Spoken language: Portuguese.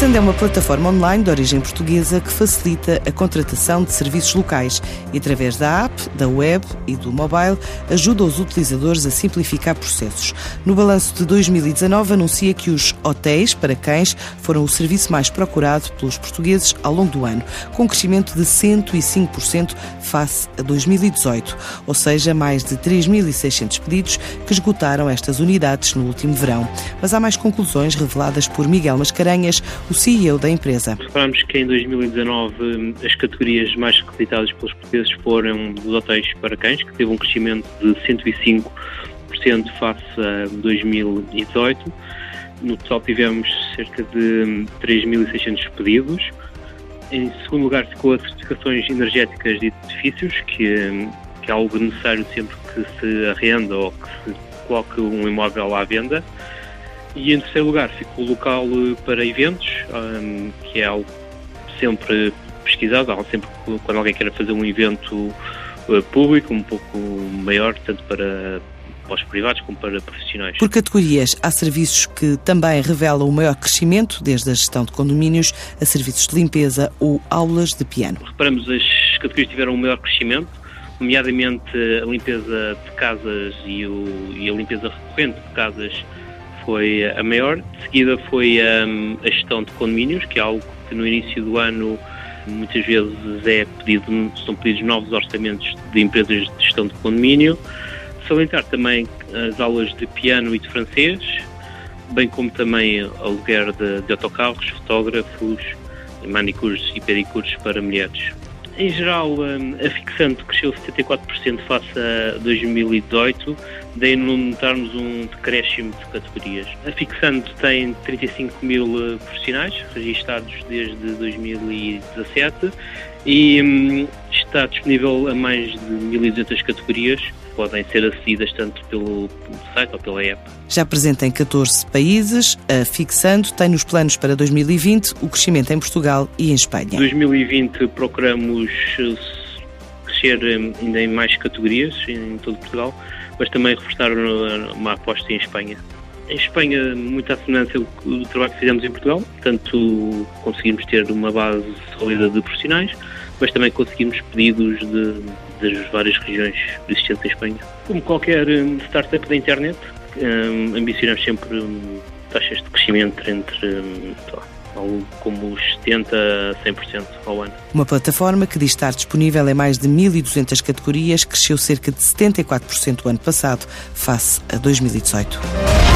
Fixand é uma plataforma online de origem portuguesa que facilita a contratação de serviços locais e, através da app, da web e do mobile, ajuda os utilizadores a simplificar processos. No balanço de 2019, anuncia que os hotéis para cães foram o serviço mais procurado pelos portugueses ao longo do ano, com um crescimento de 105% face a 2018, ou seja, mais de 3.600 pedidos que esgotaram estas unidades no último verão. Mas há mais conclusões reveladas por Miguel Mascarenhas, o CEO da empresa. Reparamos que em 2019 as categorias mais requisitadas pelos portugueses foram dos hotéis para cães, que teve um crescimento de 105% face a 2018. No total tivemos cerca de 3.600 pedidos. Em segundo lugar ficou as certificações energéticas de edifícios, que, que é algo necessário sempre que se arrenda ou que se coloque um imóvel à venda. E em terceiro lugar ficou o local eh, para eventos, um, que é algo sempre pesquisado, sempre quando alguém quer fazer um evento uh, público, um pouco maior, tanto para, para os privados como para profissionais. Por categorias, há serviços que também revelam o maior crescimento, desde a gestão de condomínios a serviços de limpeza ou aulas de piano. Reparamos, as categorias tiveram o maior crescimento, nomeadamente a limpeza de casas e, o, e a limpeza recorrente de casas foi a maior. De seguida foi um, a gestão de condomínios, que é algo que no início do ano muitas vezes é pedido, são pedidos novos orçamentos de empresas de gestão de condomínio. Salientar também as aulas de piano e de francês, bem como também aluguer de, de autocarros, fotógrafos, manicures e pedicures para mulheres. Em geral, hum, a fixante cresceu 74% face a 2018, daí notarmos um decréscimo de categorias. A fixante tem 35 mil eh, profissionais registados desde 2017 e hum, está disponível a mais de 1.200 categorias podem ser acedidas tanto pelo site ou pela app. Já presente em 14 países, a Fixando tem nos planos para 2020 o crescimento em Portugal e em Espanha. Em 2020 procuramos eh, crescer ainda em mais categorias em todo Portugal, mas também reforçar uma aposta em Espanha. Em Espanha, muita semelhança do trabalho que fizemos em Portugal, tanto conseguimos ter uma base sólida de profissionais, mas também conseguimos pedidos de, das várias regiões existentes em Espanha. Como qualquer hum, startup da internet, um, ambicionamos sempre um, taxas de crescimento entre algo como os 70% a 100% ao ano. Uma plataforma que diz estar disponível em mais de 1.200 categorias, cresceu cerca de 74% o ano passado, face a 2018.